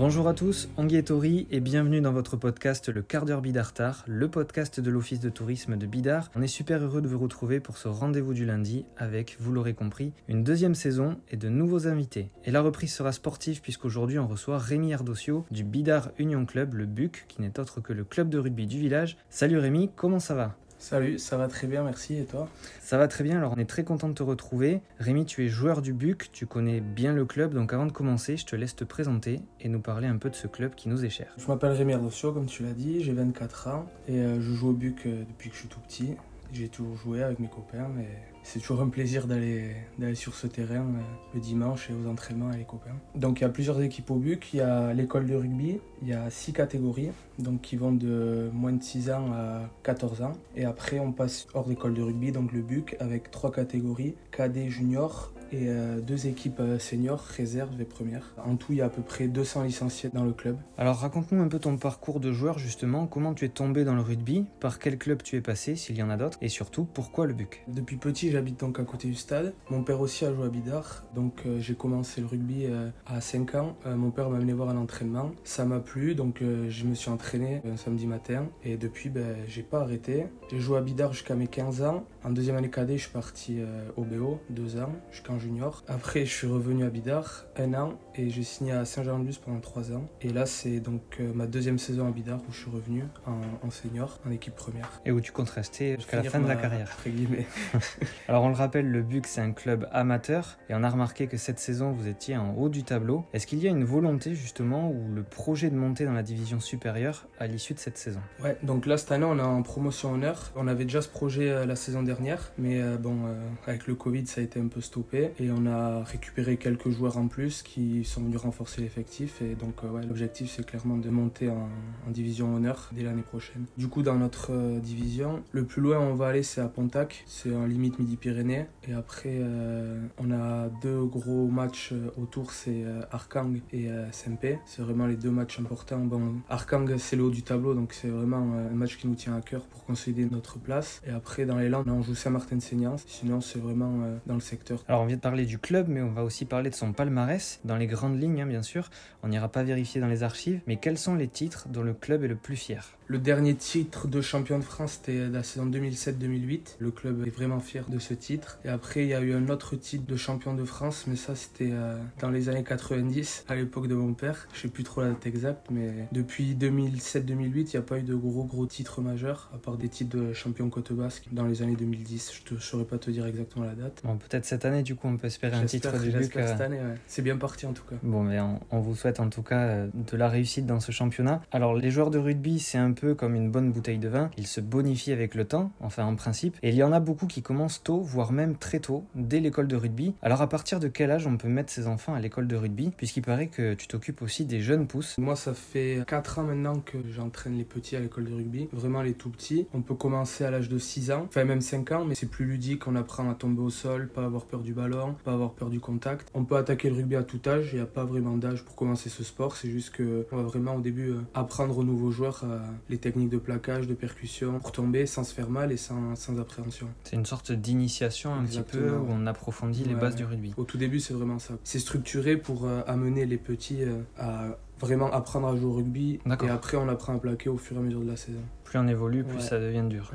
Bonjour à tous, Anguille et bienvenue dans votre podcast Le quart d'heure Bidartar, le podcast de l'Office de tourisme de Bidart. On est super heureux de vous retrouver pour ce rendez-vous du lundi avec, vous l'aurez compris, une deuxième saison et de nouveaux invités. Et la reprise sera sportive puisqu'aujourd'hui on reçoit Rémi Ardosio du Bidart Union Club, le BUC, qui n'est autre que le club de rugby du village. Salut Rémi, comment ça va? Salut, ça va très bien, merci. Et toi? Ça va très bien, alors on est très content de te retrouver. Rémi, tu es joueur du BUC, tu connais bien le club, donc avant de commencer, je te laisse te présenter et nous parler un peu de ce club qui nous est cher. Je m'appelle Rémi Ardosio, comme tu l'as dit, j'ai 24 ans et euh, je joue au BUC euh, depuis que je suis tout petit. J'ai toujours joué avec mes copains et c'est toujours un plaisir d'aller sur ce terrain euh, le dimanche et aux entraînements avec les copains. Donc il y a plusieurs équipes au BUC, il y a l'école de rugby, il y a six catégories. Donc qui vont de moins de 6 ans à 14 ans. Et après on passe hors d'école de rugby. Donc le BUC avec trois catégories. Cadet junior et euh, deux équipes euh, seniors, réserve et première. En tout, il y a à peu près 200 licenciés dans le club. Alors raconte-nous un peu ton parcours de joueur justement, comment tu es tombé dans le rugby, par quel club tu es passé, s'il y en a d'autres, et surtout pourquoi le BUC? Depuis petit, j'habite donc à côté du stade. Mon père aussi a joué à Bidart, donc euh, j'ai commencé le rugby à 5 ans. mon père m'a amené voir un entraînement, ça m'a plu, donc je me suis entraîné un samedi matin, et depuis, ben, j'ai pas arrêté. J'ai joué à Bidart jusqu'à mes 15 ans. En deuxième année cadet, je suis parti au BO, deux ans, jusqu'en junior. Après, je suis revenu à Bidart un an et j'ai signé à Saint-Jean-de-Luz pendant trois ans. Et là, c'est donc euh, ma deuxième saison à Bidart où je suis revenu en, senior, en équipe première. Et où tu comptes rester jusqu'à la fin de la carrière. guillemets. Alors, on le rappelle, le BUC, c'est un club amateur et on a remarqué que cette saison, vous étiez en haut du tableau. Est-ce qu'il y a une volonté justement ou le projet de monter dans la division supérieure à l'issue de cette saison? Ouais, donc là, cette année, on est en promotion honneur. On avait déjà ce projet euh, la saison dernière, mais euh, bon, avec le Covid, ça a été un peu stoppé et on a récupéré quelques joueurs en plus qui sont venus renforcer l'effectif. Et donc, euh, ouais, l'objectif, c'est clairement de monter en, division honneur dès l'année prochaine. Du coup, dans notre euh, division, le plus loin on va aller, c'est à Pontac. C'est en limite Midi-Pyrénées. Et après, euh, on a deux gros matchs autour, c'est Arkang et SMP. C'est vraiment les deux matchs importants. Bon, Arkang, c'est le haut du tableau, donc c'est vraiment un match qui nous tient à cœur pour consolider notre place. Et après, dans les Landes, on joue Saint-Martin-Seignance. Sinon, c'est vraiment dans le secteur. Alors, parler du club, mais on va aussi parler de son palmarès, dans les grandes lignes, hein, bien sûr. On n'ira pas vérifier dans les archives, mais quels sont les titres dont le club est le plus fier? Le dernier titre de champion de France, c'était la saison 2007-2008. Le club est vraiment fier de ce titre. Et après, il y a eu un autre titre de champion de France, mais ça, c'était euh, dans les années 90, à l'époque de mon père. Je sais plus trop la date exacte, mais depuis 2007-2008, il n'y a pas eu de gros, gros titres majeurs, à part des titres de champion côte basque dans les années 2010. Je ne saurais pas te dire exactement la date. Bon, peut-être cette année, du coup, on peut espérer un titre du. Cette année, C'est bien parti en tout cas. Bon, mais on, vous souhaite en tout cas euh, de la réussite dans ce championnat. Alors, les joueurs de rugby, c'est un peu comme une bonne bouteille de vin. Ils se bonifient avec le temps, enfin en principe. Et il y en a beaucoup qui commencent tôt, voire même très tôt, dès l'école de rugby. Alors, à partir de quel âge on peut mettre ses enfants à l'école de rugby? Puisqu'il paraît que tu t'occupes aussi des jeunes pousses. Moi, ça fait 4 ans maintenant que j'entraîne les petits à l'école de rugby. Vraiment les tout petits. On peut commencer à l'âge de 6 ans, enfin même 5 ans, mais c'est plus ludique. On apprend à tomber au sol, pas avoir peur du ballon, pas avoir peur du contact. On peut attaquer le rugby à tout âge, il n'y a pas vraiment d'âge pour commencer ce sport, c'est juste qu'on va vraiment au début euh, apprendre aux nouveaux joueurs euh, les techniques de plaquage, de percussion, pour tomber sans se faire mal et sans, sans appréhension. C'est une sorte d'initiation un petit peu où on approfondit les bases du rugby. Au tout début, c'est vraiment ça. C'est structuré pour euh, amener les petits à vraiment apprendre à jouer au rugby et après on apprend à plaquer au fur et à mesure de la saison plus on évolue, plus ça devient dur.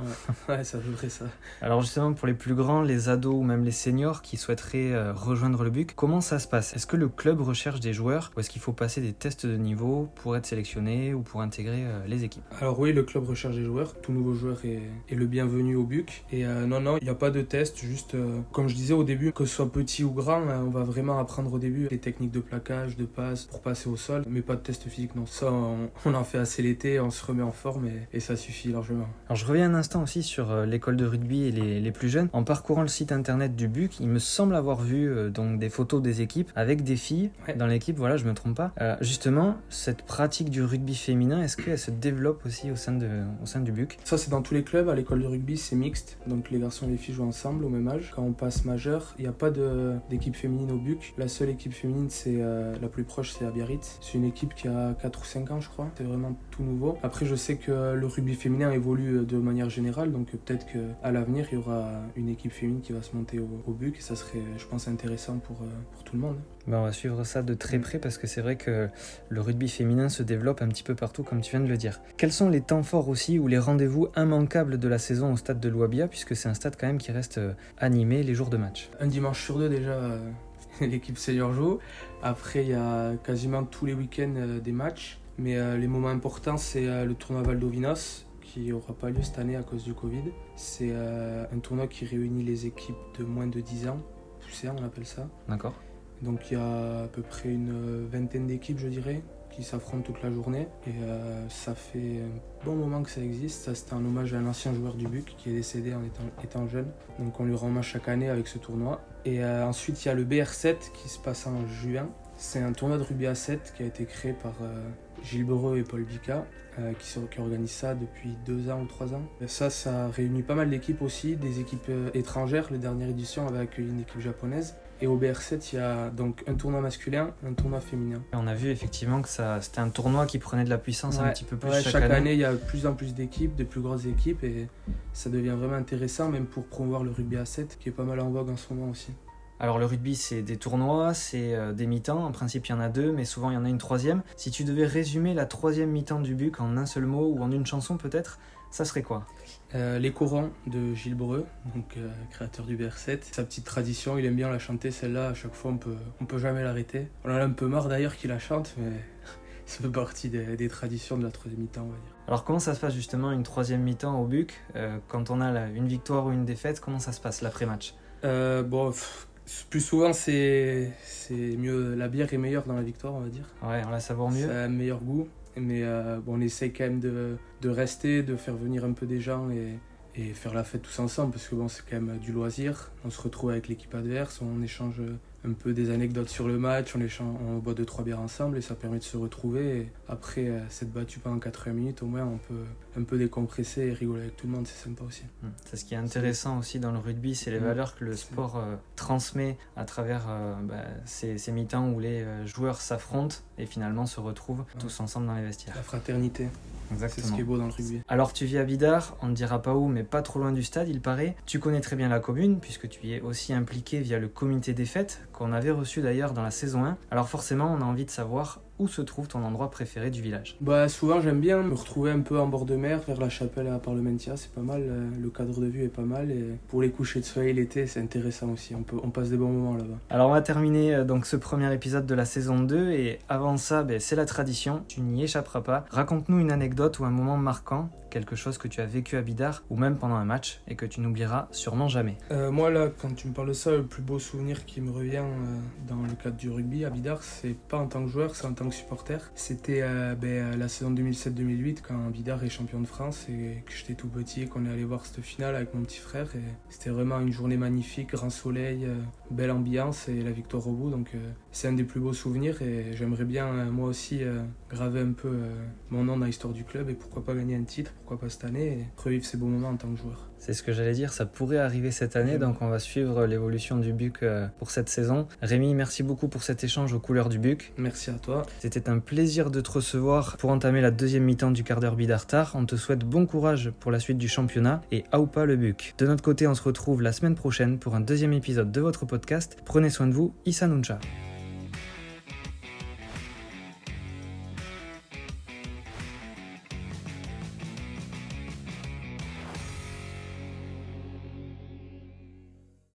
Ouais, ça devrait ça. Alors justement, pour les plus grands, les ados ou même les seniors qui souhaiteraient euh, rejoindre le BUC, comment ça se passe? Est-ce que le club recherche des joueurs ou est-ce qu'il faut passer des tests de niveau pour être sélectionné ou pour intégrer euh, les équipes? Alors oui, le club recherche des joueurs. Tout nouveau joueur est, le bienvenu au BUC. Et euh, non, non, il n'y a pas de test. Juste, comme je disais au début, que ce soit petit ou grand, on va vraiment apprendre au début les techniques de plaquage, de passe pour passer au sol, mais pas de test physique. Non, ça, on, en fait assez l'été, on se remet en forme et, et ça suffit largement. Alors je reviens un instant aussi sur euh, l'école de rugby et les, plus jeunes. En parcourant le site internet du BUC, il me semble avoir vu euh, donc des photos des équipes avec des filles dans l'équipe. Voilà, je me trompe pas. Euh, justement, cette pratique du rugby féminin, est-ce qu'elle se développe aussi au sein, de, au sein du BUC? Ça, c'est dans tous les clubs. À l'école de rugby, c'est mixte. Donc les garçons et les filles jouent ensemble au même âge. Quand on passe majeur, il n'y a pas d'équipe féminine au BUC. La seule équipe féminine, c'est la plus proche, c'est à Biarritz. C'est une équipe qui a 4 ou 5 ans, je crois. C'est vraiment tout nouveau. Après, je sais que le rugby féminin évolue de manière générale, donc peut-être qu'à l'avenir, il y aura une équipe féminine qui va se monter au, au BUC et ça serait, je pense, intéressant pour, pour tout le monde. Ben, on va suivre ça de très près parce que c'est vrai que le rugby féminin se développe un petit peu partout, comme tu viens de le dire. Quels sont les temps forts aussi ou les rendez-vous immanquables de la saison au stade de l'Ouabia, puisque c'est un stade quand même qui reste animé les jours de match? Un dimanche sur deux déjà, l'équipe senior joue. Après, il y a quasiment tous les week-ends euh, des matchs. Mais euh, les moments importants, c'est euh, le tournoi Valdovinos, qui n'aura pas lieu cette année à cause du Covid. C'est un tournoi qui réunit les équipes de moins de 10 ans, poussées, on appelle ça. D'accord. Donc il y a à peu près une vingtaine d'équipes, je dirais, qui s'affrontent toute la journée. Et ça fait un bon moment que ça existe. Ça, c'était un hommage à un ancien joueur du BUC qui est décédé en étant, étant jeune. Donc on lui rend hommage chaque année avec ce tournoi. Et euh, ensuite, il y a le BR7 qui se passe en juin. C'est un tournoi de rugby à 7 qui a été créé par euh, Gilles Bereux et Paul Bica, euh, qui, organisent ça depuis deux ans ou trois ans. Ça, ça réunit pas mal d'équipes aussi, des équipes étrangères. La dernière édition avait accueilli une équipe japonaise. Et au BR7, il y a donc un tournoi masculin, un tournoi féminin. On a vu effectivement que ça, c'était un tournoi qui prenait de la puissance un petit peu plus chaque, chaque année. il y a de plus en plus d'équipes, de plus grosses équipes, et ça devient vraiment intéressant, même pour promouvoir le rugby à 7, qui est pas mal en vogue en ce moment aussi. Alors le rugby, c'est des tournois, c'est euh, des mi-temps. En principe, il y en a deux, mais souvent il y en a une troisième. Si tu devais résumer la troisième mi-temps du BUC en un seul mot ou en une chanson peut-être, ça serait quoi? Euh, Les courants de Gilles Breu, donc euh, créateur du BR7. Sa petite tradition, il aime bien la chanter celle-là. À chaque fois, on peut, on peut jamais l'arrêter. On en a un peu marre d'ailleurs qu'il la chante, mais ça fait partie des, traditions de la troisième mi-temps, on va dire. Alors comment ça se passe justement une troisième mi-temps au BUC Quand on a une victoire ou une défaite, comment ça se passe l'après-match? Bon, plus souvent, c'est mieux. La bière est meilleure dans la victoire, on va dire. Ouais, on la savoure mieux. Ça a un meilleur goût. Mais euh, on essaie quand même de, de, rester, de faire venir un peu des gens et, et faire la fête tous ensemble parce que bon, c'est quand même du loisir. On se retrouve avec l'équipe adverse, on échange un peu des anecdotes sur le match, on, échange, on boit deux trois bières ensemble et ça permet de se retrouver. Et après euh, cette battue pendant 80 minutes, au moins on peut un peu décompresser et rigoler avec tout le monde, c'est sympa aussi. Mmh. C'est ce qui est intéressant aussi dans le rugby, c'est les mmh. valeurs que le sport euh, transmet à travers euh, bah, ces, ces mi-temps où les joueurs s'affrontent et finalement se retrouvent tous ensemble dans les vestiaires. La fraternité. C'est ce qui est beau dans le rugby. Alors tu vis à Bidart, on ne dira pas où, mais pas trop loin du stade, il paraît. Tu connais très bien la commune, puisque tu y es aussi impliqué via le comité des fêtes, qu'on avait reçu d'ailleurs dans la saison 1. Alors forcément, on a envie de savoir où se trouve ton endroit préféré du village Bah souvent j'aime bien me retrouver un peu en bord de mer, vers la chapelle à Parlementia, c'est pas mal, euh, le cadre de vue est pas mal et pour les couchers de soleil l'été c'est intéressant aussi, on, peut, on passe des bons moments là-bas. Alors on va terminer euh, donc ce premier épisode de la saison 2 et avant ça ben, c'est la tradition, tu n'y échapperas pas. Raconte-nous une anecdote ou un moment marquant quelque chose que tu as vécu à Bidart ou même pendant un match et que tu n'oublieras sûrement jamais euh, Moi là, quand tu me parles de ça, le plus beau souvenir qui me revient euh, dans le cadre du rugby à Bidart, c'est pas en tant que joueur, c'est en tant que supporter. C'était euh, ben, la saison 2007-2008 quand Bidart est champion de France et que j'étais tout petit et qu'on est allé voir cette finale avec mon petit frère. Et c'était vraiment une journée magnifique, grand soleil, belle ambiance et la victoire au bout. Donc c'est un des plus beaux souvenirs et j'aimerais bien moi aussi graver un peu mon nom dans l'histoire du club et pourquoi pas gagner un titre pourquoi pas cette année, et revivre ces beaux moments en tant que joueur. C'est ce que j'allais dire, ça pourrait arriver cette année, donc on va suivre l'évolution du BUC euh, pour cette saison. Rémi, merci beaucoup pour cet échange aux couleurs du BUC. Merci à toi. C'était un plaisir de te recevoir pour entamer la deuxième mi-temps du quart d'heure Bidartar. On te souhaite bon courage pour la suite du championnat et pas le BUC. De notre côté, on se retrouve la semaine prochaine pour un deuxième épisode de votre podcast. Prenez soin de vous, Issa Nuncha.